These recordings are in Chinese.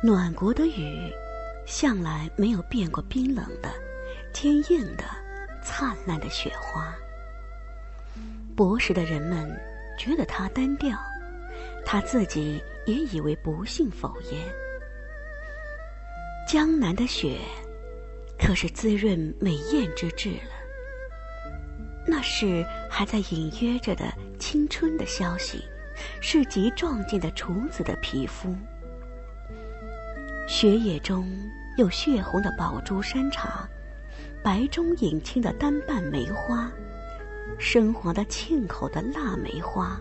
暖国的雨，向来没有变过冰冷的、坚硬的、灿烂的雪花。博识的人们觉得它单调，他自己也以为不幸否焉。江南的雪，可是滋润美艳之至了。那是还在隐约着的青春的消息，是极壮健的处子的皮肤。雪野中有血红的宝珠山茶，白中隐青的单瓣梅花，深黄的沁口的腊梅花。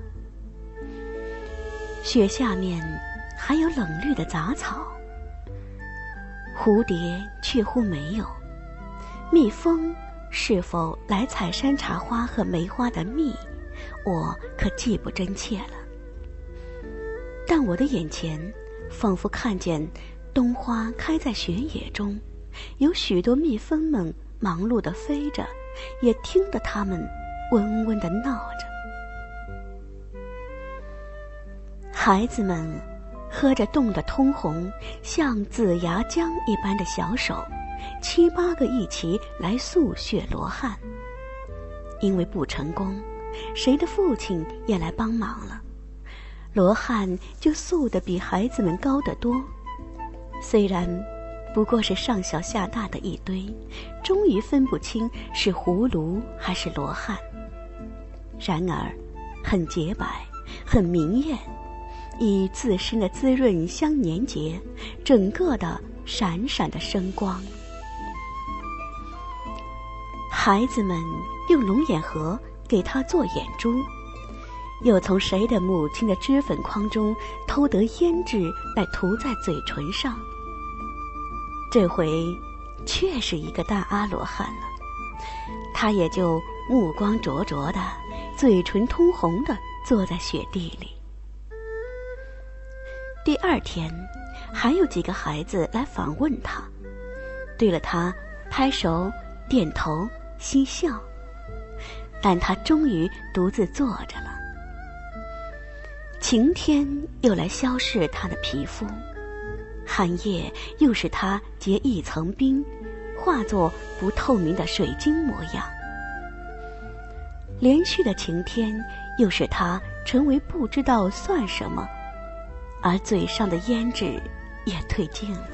雪下面还有冷绿的杂草，蝴蝶却乎没有，蜜蜂是否来采山茶花和梅花的蜜，我可记不真切了。但我的眼前仿佛看见。冬花开在雪野中，有许多蜜蜂们忙碌地飞着，也听得它们嗡嗡地闹着。孩子们喝着冻得通红、像紫牙浆一般的小手，七八个一起来诉血罗汉。因为不成功，谁的父亲也来帮忙了，罗汉就诉得比孩子们高得多。虽然不过是上小下大的一堆，终于分不清是葫芦还是罗汉。然而，很洁白，很明艳，以自身的滋润相粘结，整个的闪闪的生光。孩子们用龙眼核给他做眼珠，又从谁的母亲的脂粉筐中偷得胭脂来涂在嘴唇上。这回，却是一个大阿罗汉了。他也就目光灼灼的，嘴唇通红的坐在雪地里。第二天，还有几个孩子来访问他，对了他拍手、点头、嬉笑，但他终于独自坐着了。晴天又来消逝他的皮肤。寒夜又使他结一层冰，化作不透明的水晶模样。连续的晴天又使他成为不知道算什么，而嘴上的胭脂也褪尽了。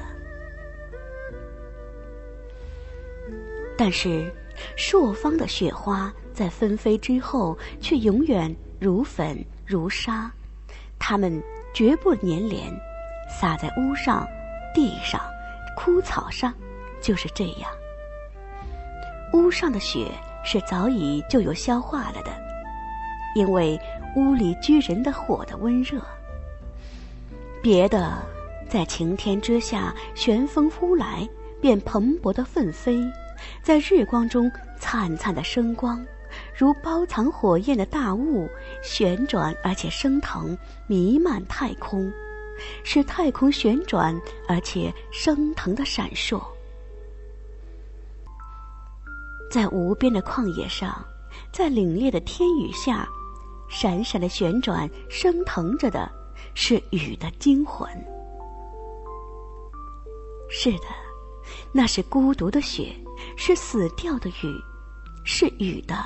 但是，朔方的雪花在纷飞之后，却永远如粉如沙，它们绝不粘连。洒在屋上、地上、枯草上，就是这样。屋上的雪是早已就有消化了的，因为屋里居人的火的温热。别的，在晴天之下，旋风呼来，便蓬勃的奋飞，在日光中灿灿的生光，如包藏火焰的大雾，旋转而且升腾，弥漫太空。使太空旋转，而且升腾的闪烁，在无边的旷野上，在凛冽的天宇下，闪闪的旋转、升腾着的，是雨的精魂。是的，那是孤独的雪，是死掉的雨，是雨的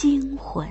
惊魂。